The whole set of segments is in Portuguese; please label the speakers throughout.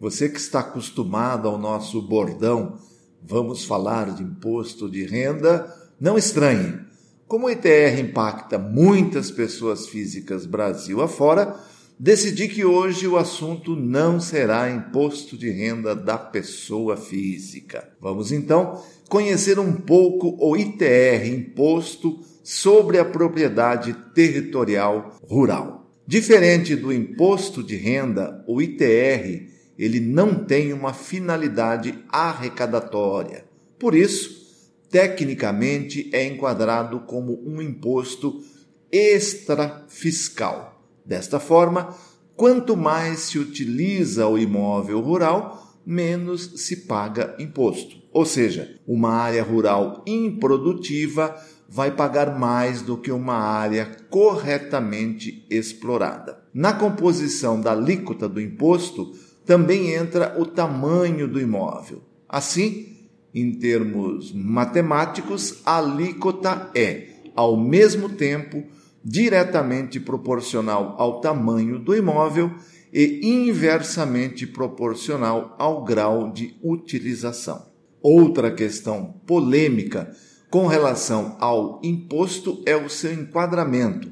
Speaker 1: você que está acostumado ao nosso bordão, vamos falar de imposto de renda, não estranhe. Como o ITR impacta muitas pessoas físicas Brasil afora, decidi que hoje o assunto não será imposto de renda da pessoa física. Vamos então conhecer um pouco o ITR, Imposto sobre a Propriedade Territorial Rural. Diferente do imposto de renda, o ITR ele não tem uma finalidade arrecadatória. Por isso, tecnicamente é enquadrado como um imposto extrafiscal. Desta forma, quanto mais se utiliza o imóvel rural, menos se paga imposto. Ou seja, uma área rural improdutiva vai pagar mais do que uma área corretamente explorada. Na composição da alíquota do imposto, também entra o tamanho do imóvel. Assim, em termos matemáticos, a alíquota é, ao mesmo tempo, diretamente proporcional ao tamanho do imóvel e inversamente proporcional ao grau de utilização. Outra questão polêmica com relação ao imposto é o seu enquadramento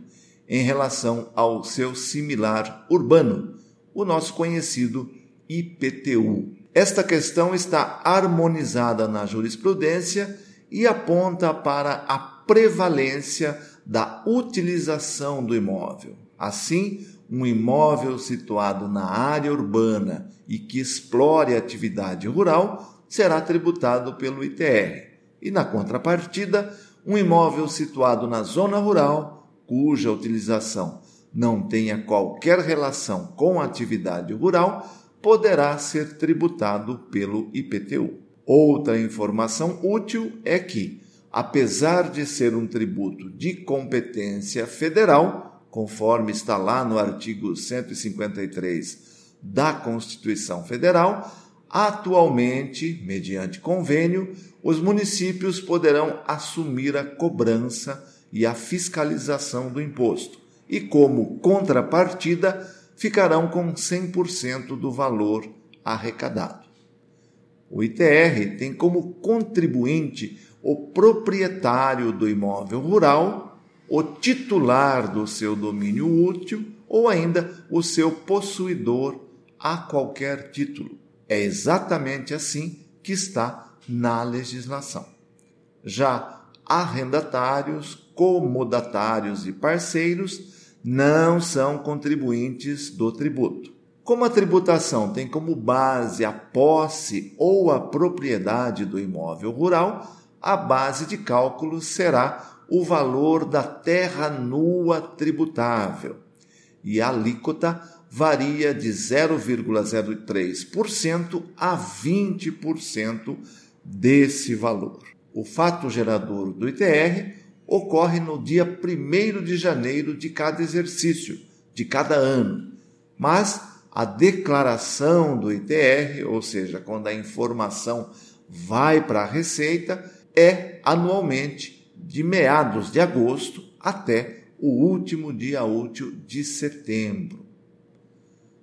Speaker 1: em relação ao seu similar urbano, o nosso conhecido IPTU. Esta questão está harmonizada na jurisprudência e aponta para a prevalência da utilização do imóvel. Assim, um imóvel situado na área urbana e que explore atividade rural será tributado pelo ITR. E na contrapartida, um imóvel situado na zona rural, cuja utilização não tenha qualquer relação com a atividade rural, poderá ser tributado pelo IPTU. Outra informação útil é que, apesar de ser um tributo de competência federal, conforme está lá no artigo 153 da Constituição Federal, atualmente, mediante convênio, os municípios poderão assumir a cobrança e a fiscalização do imposto e, como contrapartida, ficarão com 100% do valor arrecadado. O ITR tem como contribuinte o proprietário do imóvel rural, o titular do seu domínio útil ou ainda o seu possuidor a qualquer título. É exatamente assim que está na legislação. Já arrendatários, comodatários e parceiros não são contribuintes do tributo. Como a tributação tem como base a posse ou a propriedade do imóvel rural, a base de cálculo será o valor da terra nua tributável e a alíquota varia de 0,03% a 20% desse valor. O fato gerador do ITR ocorre no dia 1 de janeiro de cada exercício, de cada ano. Mas a declaração do ITR, ou seja, quando a informação vai para a Receita, é anualmente de meados de agosto até o último dia útil de setembro.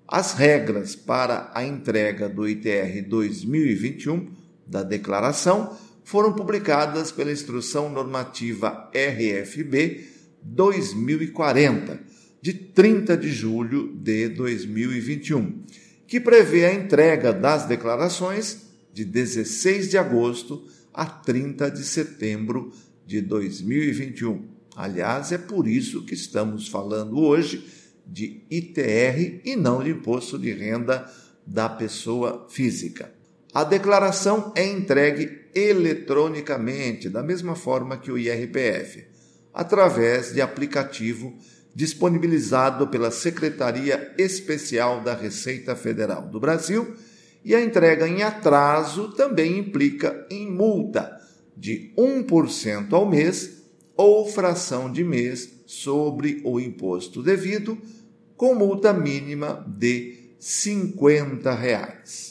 Speaker 1: As regras para a entrega do ITR 2021 da declaração foram publicadas pela Instrução Normativa RFB 2040, de 30 de julho de 2021, que prevê a entrega das declarações de 16 de agosto a 30 de setembro de 2021. Aliás, é por isso que estamos falando hoje de ITR e não de imposto de renda da pessoa física. A declaração é entregue eletronicamente, da mesma forma que o IRPF, através de aplicativo disponibilizado pela Secretaria Especial da Receita Federal do Brasil E a entrega em atraso também implica em multa de 1% ao mês ou fração de mês sobre o imposto devido, com multa mínima de 50 reais.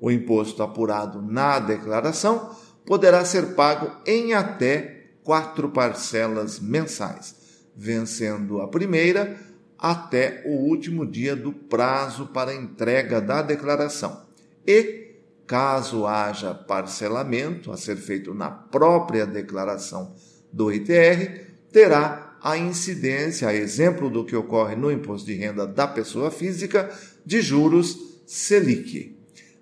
Speaker 1: O imposto apurado na declaração poderá ser pago em até quatro parcelas mensais, vencendo a primeira até o último dia do prazo para entrega da declaração. E, caso haja parcelamento a ser feito na própria declaração do ITR, terá a incidência, a exemplo do que ocorre no imposto de renda da pessoa física, de juros Selic.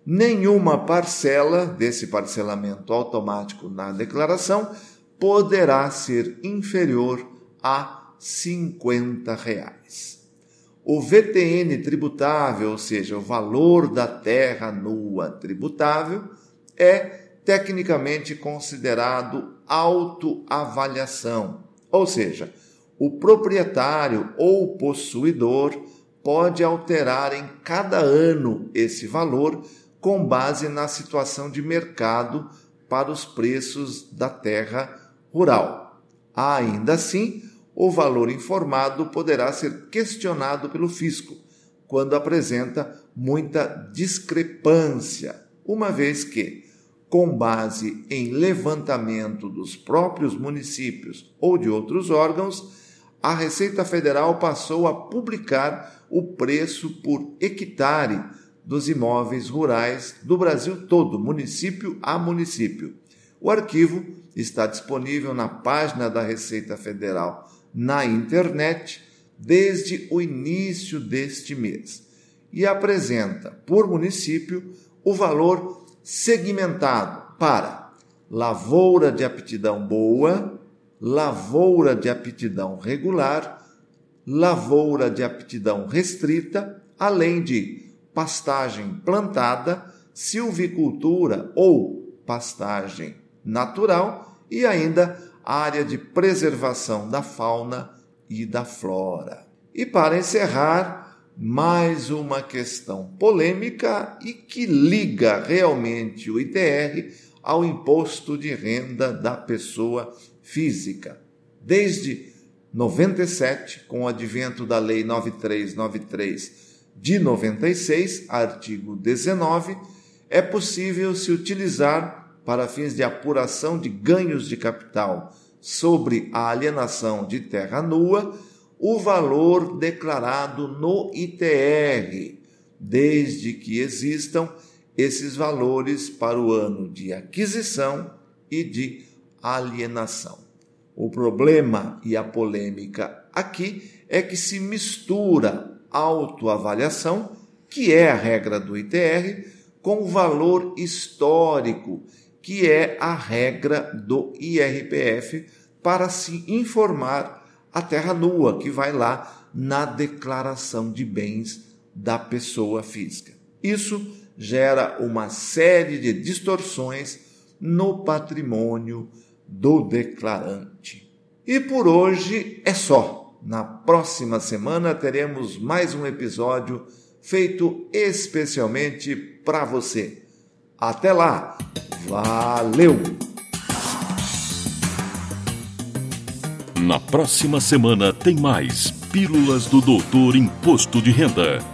Speaker 1: Nenhuma parcela desse parcelamento automático na declaração poderá ser inferior a 50 reais. O VTN tributável, ou seja, o valor da terra nua tributável, é tecnicamente considerado autoavaliação, ou seja, o proprietário ou possuidor pode alterar em cada ano esse valor com base na situação de mercado para os preços da terra rural. Ainda assim, o valor informado poderá ser questionado pelo fisco quando apresenta muita discrepância, uma vez que, com base em levantamento dos próprios municípios ou de outros órgãos, a Receita Federal passou a publicar o preço por hectare dos imóveis rurais do Brasil todo, município a município. O arquivo está disponível na página da Receita Federal na internet desde o início deste mês e apresenta, por município, o valor segmentado para lavoura de aptidão boa, lavoura de aptidão regular, lavoura de aptidão restrita, além de pastagem plantada, silvicultura ou pastagem natural e ainda área de preservação da fauna e da flora. E para encerrar, mais uma questão polêmica e que liga realmente o ITR ao imposto de renda da pessoa física. Desde 97, com o advento da Lei 9393 de 96, artigo 19, é possível se utilizar para fins de apuração de ganhos de capital sobre a alienação de terra nua o valor declarado no ITR, desde que existam esses valores para o ano de aquisição e de alienação. O problema e a polêmica aqui é que se mistura autoavaliação, que é a regra do ITR, com o valor histórico, que é a regra do IRPF, para se informar a terra nua, que vai lá na declaração de bens da pessoa física. Isso gera uma série de distorções no patrimônio do declarante. E por hoje é só. Na próxima semana teremos mais um episódio feito especialmente para você. Até lá! Valeu!
Speaker 2: Na próxima semana tem mais Pílulas do Doutor Imposto de Renda.